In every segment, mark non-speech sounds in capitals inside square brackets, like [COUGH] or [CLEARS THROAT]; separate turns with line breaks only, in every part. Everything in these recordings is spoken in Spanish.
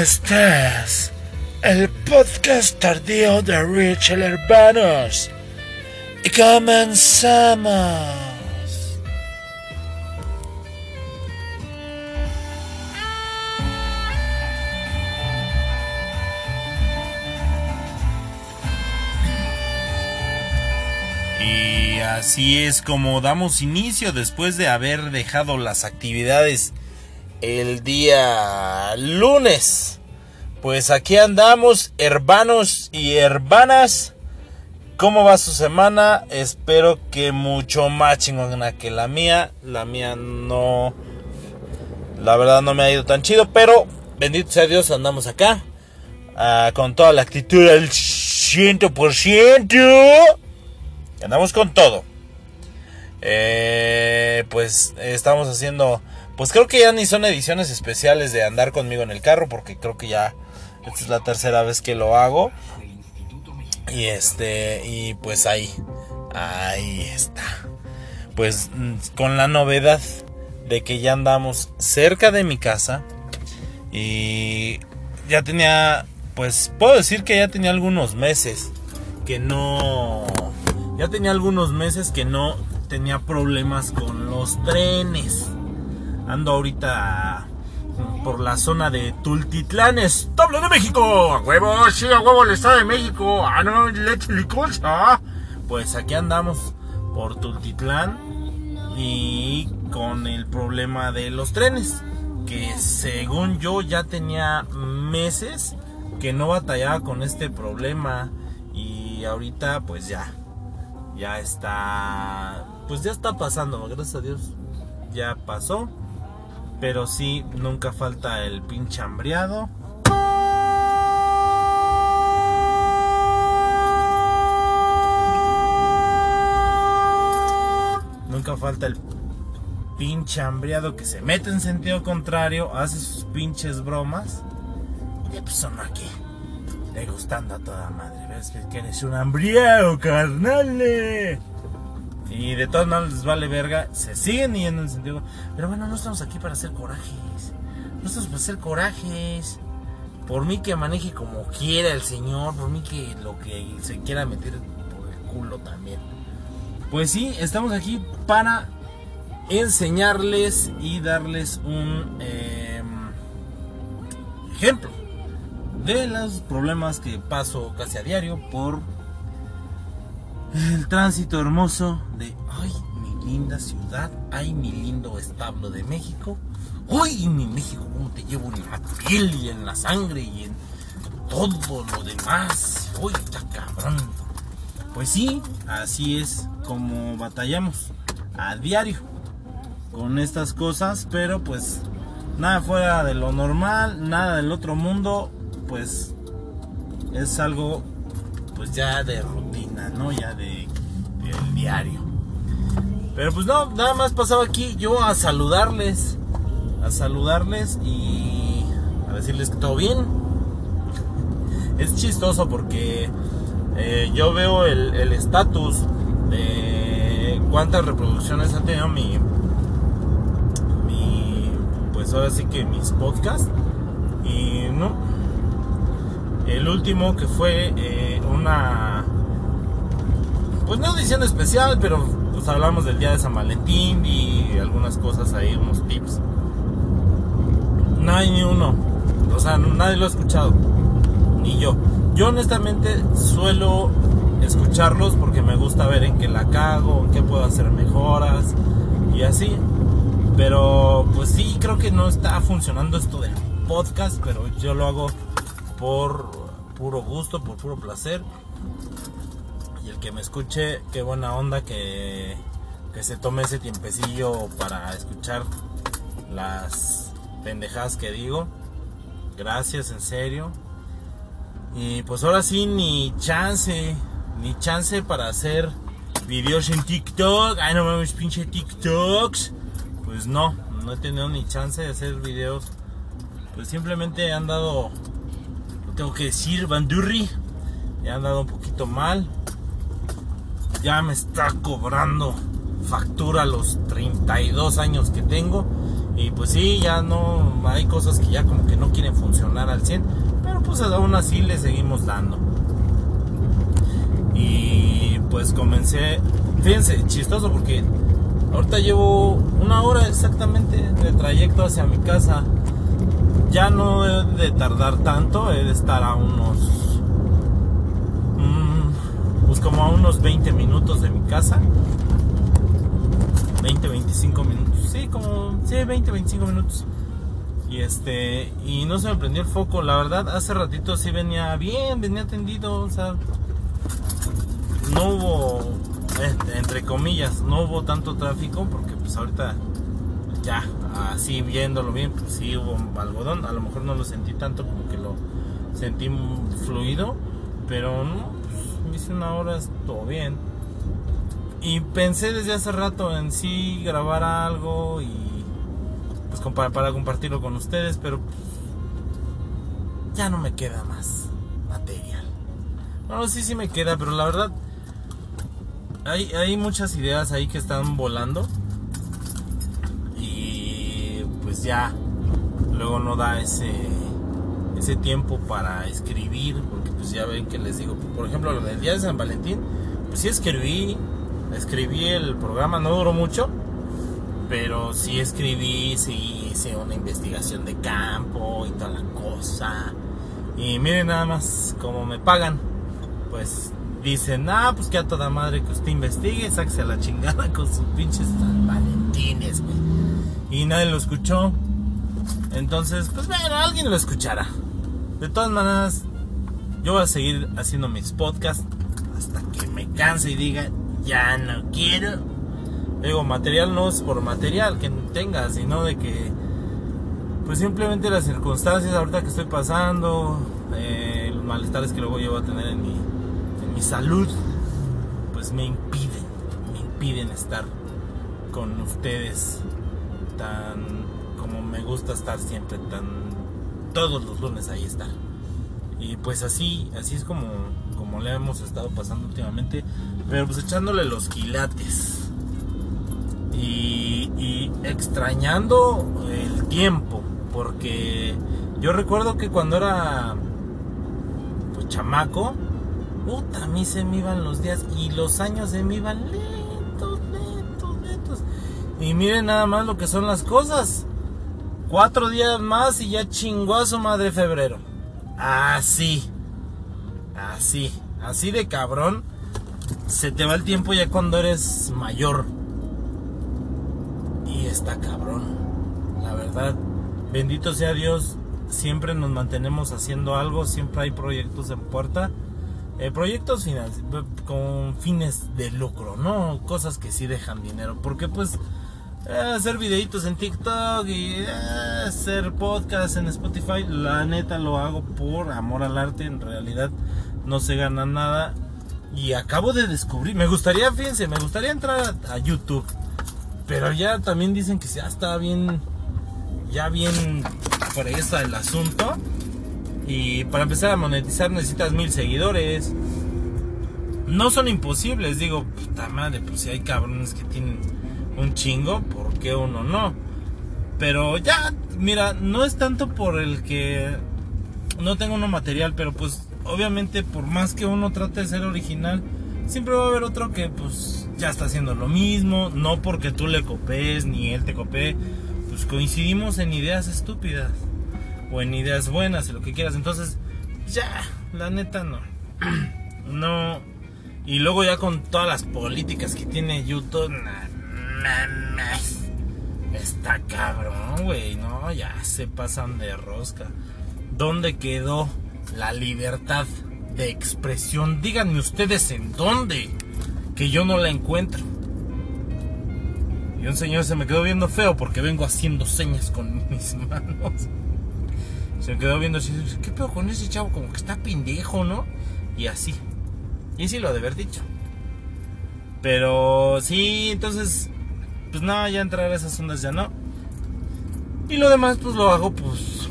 Este es el podcast tardío de Richel Hermanos. Y comenzamos. Y así es como damos inicio después de haber dejado las actividades el día lunes. Pues aquí andamos, hermanos y hermanas. ¿Cómo va su semana? Espero que mucho más chingona que la mía. La mía no. La verdad no me ha ido tan chido, pero bendito sea Dios, andamos acá. ah, con toda la actitud al 100%. Andamos con todo. Eh, pues estamos haciendo. Pues creo que ya ni son ediciones especiales de andar conmigo en el carro. Porque creo que ya. Esta es la tercera vez que lo hago. Y este. Y pues ahí. Ahí está. Pues mm, con la novedad de que ya andamos cerca de mi casa. Y ya tenía. Pues puedo decir que ya tenía algunos meses que no. Ya tenía algunos meses que no tenía problemas con los trenes. Ando ahorita por la zona de Tultitlán, Establo de México. A huevo, sí, a huevo el Estado de México. Ah, no, leche licosa. Pues aquí andamos por Tultitlán y con el problema de los trenes. Que según yo ya tenía meses que no batallaba con este problema. Y ahorita pues ya, ya está, pues ya está pasando, gracias a Dios, ya pasó. Pero sí, nunca falta el pinche hambriado. Nunca falta el pinche hambriado que se mete en sentido contrario, hace sus pinches bromas. Y pues son aquí, le gustando a toda madre. ¿Ves que, eres un hambriado, carnal? Y de todas maneras les vale verga, se siguen yendo en sentido. Pero bueno, no estamos aquí para hacer corajes. No estamos para hacer corajes. Por mí que maneje como quiera el señor, por mí que lo que se quiera meter por el culo también. Pues sí, estamos aquí para enseñarles y darles un eh, ejemplo de los problemas que paso casi a diario por el tránsito hermoso de ay mi linda ciudad, ay mi lindo establo de México, ay mi México cómo te llevo en la piel y en la sangre y en todo lo demás, uy está cabrón. Pues sí, así es como batallamos a diario con estas cosas, pero pues nada fuera de lo normal, nada del otro mundo, pues es algo pues ya de rutina, ¿no? Ya de del diario. Pero pues no, nada más pasaba aquí yo a saludarles, a saludarles y a decirles que todo bien. Es chistoso porque eh, yo veo el estatus de cuántas reproducciones ha tenido mi, mi, pues ahora sí que mis podcasts y no, el último que fue eh, una pues no edición especial pero pues hablamos del día de San Valentín y algunas cosas ahí unos tips. No hay ni uno o sea nadie lo ha escuchado ni yo. Yo honestamente suelo escucharlos porque me gusta ver en qué la cago en qué puedo hacer mejoras y así. Pero pues sí creo que no está funcionando esto del podcast pero yo lo hago por puro gusto, por puro placer. Y el que me escuche, qué buena onda que, que se tome ese tiempecillo para escuchar las pendejadas que digo. Gracias, en serio. Y pues ahora sí, ni chance, ni chance para hacer videos en TikTok. Ay, no mames, pinche TikToks. Pues no, no he tenido ni chance de hacer videos. Pues simplemente he andado tengo que decir, Bandurri, ya han dado un poquito mal. Ya me está cobrando factura los 32 años que tengo. Y pues sí, ya no, hay cosas que ya como que no quieren funcionar al 100, pero pues aún así le seguimos dando. Y pues comencé, fíjense, chistoso porque ahorita llevo una hora exactamente de trayecto hacia mi casa. Ya no he de tardar tanto, he de estar a unos, mm, pues como a unos 20 minutos de mi casa. 20, 25 minutos. Sí, como, sí, 20, 25 minutos. Y este, y no se me prendió el foco, la verdad, hace ratito sí venía bien, venía tendido, o sea, no hubo, entre comillas, no hubo tanto tráfico, porque pues ahorita ya, así viéndolo bien, pues sí hubo algodón, a lo mejor no lo sentí tanto como que lo sentí fluido, pero no, pues hice una hora, todo bien. Y pensé desde hace rato en sí grabar algo y pues para, para compartirlo con ustedes, pero ya no me queda más material. Bueno, sí, sí me queda, pero la verdad hay, hay muchas ideas ahí que están volando pues ya luego no da ese ese tiempo para escribir porque pues ya ven que les digo por ejemplo lo del día de San Valentín pues sí escribí escribí el programa, no duró mucho, pero sí escribí, sí hice una investigación de campo y toda la cosa. Y miren nada más cómo me pagan. Pues dicen, ah, pues que a toda madre que usted investigue, sáquese a la chingada con sus pinches San Valentines, güey. Y nadie lo escuchó. Entonces, pues bueno, alguien lo escuchará. De todas maneras, yo voy a seguir haciendo mis podcasts hasta que me canse y diga, ya no quiero. Digo, material no es por material que tenga, sino de que, pues simplemente las circunstancias ahorita que estoy pasando, eh, los malestares que luego voy a tener en mi, en mi salud, pues me impiden, me impiden estar con ustedes tan como me gusta estar siempre, tan todos los lunes ahí estar. Y pues así, así es como, como le hemos estado pasando últimamente, pero pues echándole los quilates. Y, y extrañando el tiempo, porque yo recuerdo que cuando era pues chamaco, puta, a mí se me iban los días y los años se me iban. Y miren nada más lo que son las cosas. Cuatro días más y ya chingó a su madre febrero. Así. Así. Así de cabrón. Se te va el tiempo ya cuando eres mayor. Y está cabrón. La verdad. Bendito sea Dios. Siempre nos mantenemos haciendo algo. Siempre hay proyectos en puerta. Eh, proyectos con fines de lucro, ¿no? Cosas que sí dejan dinero. Porque pues hacer videitos en TikTok y eh, hacer podcast en Spotify, la neta lo hago por amor al arte, en realidad no se gana nada. Y acabo de descubrir, me gustaría, fíjense, me gustaría entrar a, YouTube, pero ya también dicen que ya está bien, ya bien está el asunto. Y para empezar a monetizar necesitas mil seguidores. No son imposibles, digo, puta madre, pues si hay cabrones que tienen un chingo, ¿por qué uno no? Pero ya, mira, no es tanto por el que no tengo uno material, pero pues obviamente por más que uno trate de ser original, siempre va a haber otro que pues ya está haciendo lo mismo, no porque tú le copees ni él te copee, pues coincidimos en ideas estúpidas o en ideas buenas lo que quieras, entonces ya, la neta no. [CLEARS THROAT] No y luego ya con todas las políticas que tiene YouTube, Está cabrón, güey, no, ya se pasan de rosca. ¿Dónde quedó la libertad de expresión? Díganme ustedes en dónde, que yo no la encuentro. Y un señor se me quedó viendo feo porque vengo haciendo señas con [LAUGHS] mis manos. Se me quedó viendo así, ¿qué pedo con ese chavo? Como que está pendejo, ¿no? Y así. Y sí lo de haber dicho. Pero sí, entonces pues nada, ya entrar a esas ondas ya no. Y lo demás pues lo hago pues,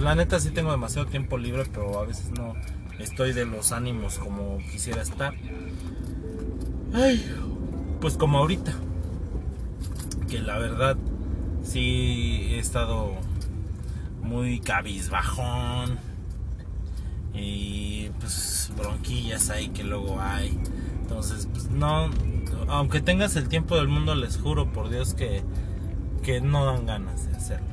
la neta sí tengo demasiado tiempo libre, pero a veces no estoy de los ánimos como quisiera estar. Ay, pues como ahorita. Que la verdad sí he estado muy cabizbajón y pues bronquillas ahí que luego hay. Entonces, pues no, aunque tengas el tiempo del mundo, les juro por Dios que, que no dan ganas de hacerlo.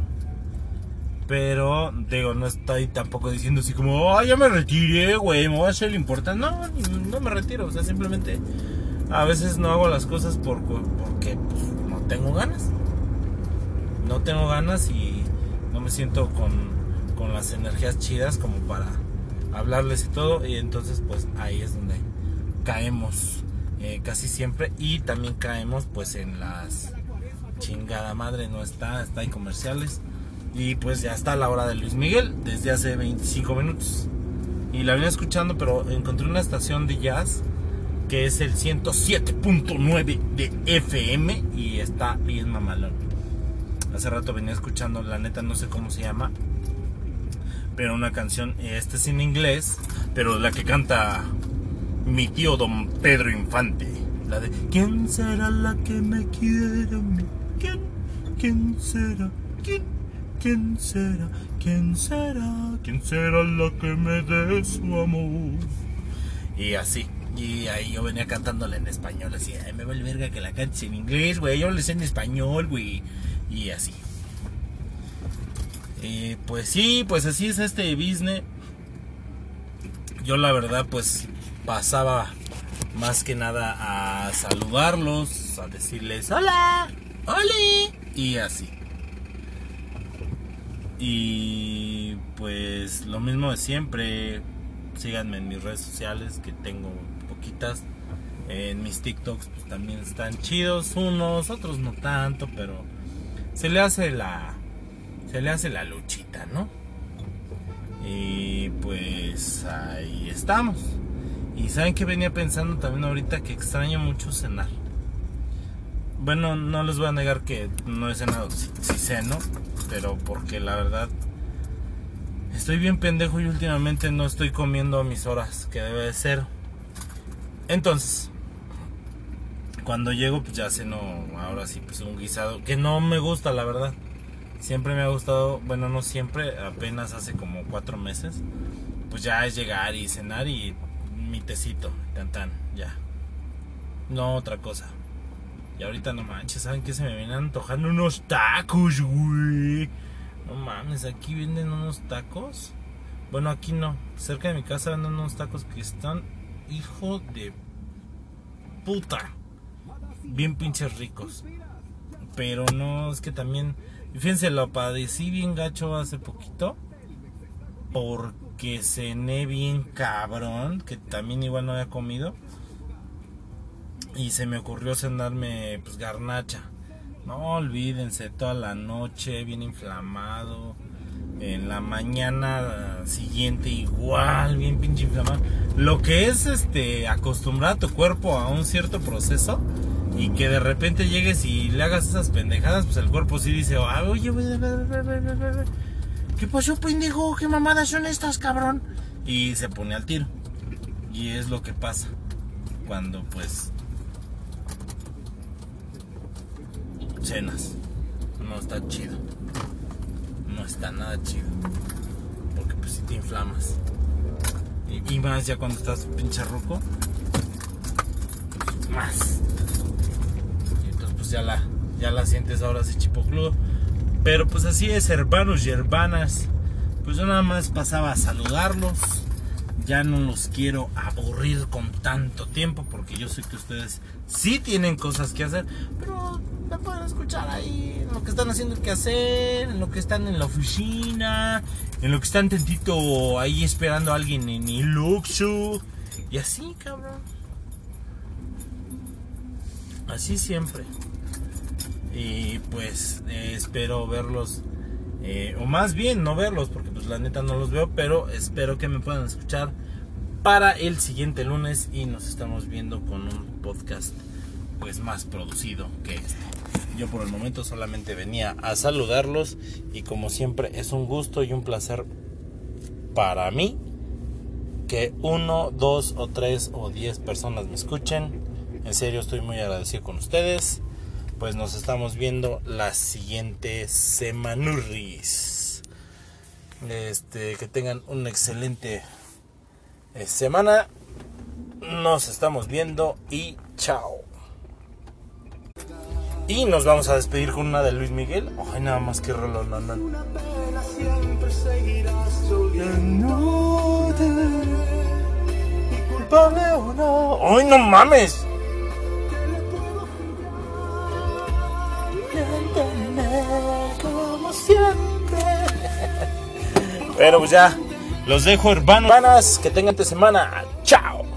Pero, digo, no estoy tampoco diciendo así como, ah, ya me retiré, güey, me voy a hacer lo importante. No, no me retiro, o sea, simplemente a veces no hago las cosas por, porque pues, no tengo ganas. No tengo ganas y no me siento con, con las energías chidas como para hablarles y todo. Y entonces, pues ahí es donde caemos eh, casi siempre. Y también caemos, pues, en las chingada madre, no está, está en comerciales y pues ya está la hora de Luis Miguel desde hace 25 minutos. Y la venía escuchando, pero encontré una estación de jazz que es el 107.9 de FM y está bien mamalón. Hace rato venía escuchando, la neta no sé cómo se llama, pero una canción, esta es en inglés, pero la que canta mi tío don Pedro Infante. La de ¿Quién será la que me quiera? ¿Quién? ¿Quién será? ¿Quién? ¿Quién será? ¿Quién será? ¿Quién será la que me dé su amor? Y así. Y ahí yo venía cantándole en español, así, Ay, me vale verga que la cantes en inglés, güey, yo le sé en español, güey. Y así. Y pues sí, pues así es este business. Yo la verdad pues pasaba más que nada a saludarlos, a decirles hola, hola y así. Y pues lo mismo de siempre. Síganme en mis redes sociales que tengo poquitas. En mis TikToks pues también están chidos unos, otros no tanto, pero se le hace la se le hace la luchita, ¿no? Y pues ahí estamos. Y saben que venía pensando también ahorita que extraño mucho cenar. Bueno, no les voy a negar que no he cenado, si sí, ceno, pero porque la verdad estoy bien pendejo y últimamente no estoy comiendo a mis horas, que debe de ser. Entonces, cuando llego pues ya ceno, ahora sí pues un guisado, que no me gusta la verdad. Siempre me ha gustado, bueno no siempre, apenas hace como cuatro meses, pues ya es llegar y cenar y mi tecito, tan ya. No otra cosa. Y ahorita no manches, ¿saben qué? Se me vienen antojando unos tacos, güey. No mames, aquí venden unos tacos. Bueno, aquí no. Cerca de mi casa venden unos tacos que están, hijo de puta. Bien pinches ricos. Pero no, es que también. Fíjense, lo padecí bien gacho hace poquito. Porque cené bien cabrón. Que también igual no había comido y se me ocurrió cenarme pues garnacha. No olvídense, toda la noche bien inflamado. En la mañana siguiente igual, bien pinche inflamado. Lo que es este acostumbrar a tu cuerpo a un cierto proceso y que de repente llegues y le hagas esas pendejadas, pues el cuerpo sí dice, oye, ¿qué pasó, pendejo? ¿Qué mamadas son estas, cabrón? Y se pone al tiro. Y es lo que pasa cuando pues cenas. No está chido. No está nada chido. Porque pues si te inflamas. Y, más ya cuando estás pinche roco. Pues, más. Y entonces pues ya la, ya la sientes ahora así chipocludo. Pero pues así es, hermanos y hermanas. Pues yo nada más pasaba a saludarlos. Ya no los quiero aburrir con tanto tiempo porque yo sé que ustedes sí tienen cosas que hacer. Pero me pueden escuchar ahí en lo que están haciendo que hacer, en lo que están en la oficina, en lo que están tantito ahí esperando a alguien en el luxo. Y así, cabrón. Así siempre. Y pues eh, espero verlos. Eh, o más bien no verlos, porque pues la neta no los veo, pero espero que me puedan escuchar para el siguiente lunes y nos estamos viendo con un podcast pues más producido que este. Yo por el momento solamente venía a saludarlos y como siempre es un gusto y un placer para mí que uno, dos o tres o diez personas me escuchen. En serio estoy muy agradecido con ustedes. Pues nos estamos viendo la siguiente semanurris. Este, que tengan una excelente eh, semana. Nos estamos viendo y chao. Y nos vamos a despedir con una de Luis Miguel. Ay, nada más que rollo, no, no. culpable o no. ¡Ay, no mames! Pero pues ya, los dejo hermanos, hermanas, que tengan esta semana. ¡Chao!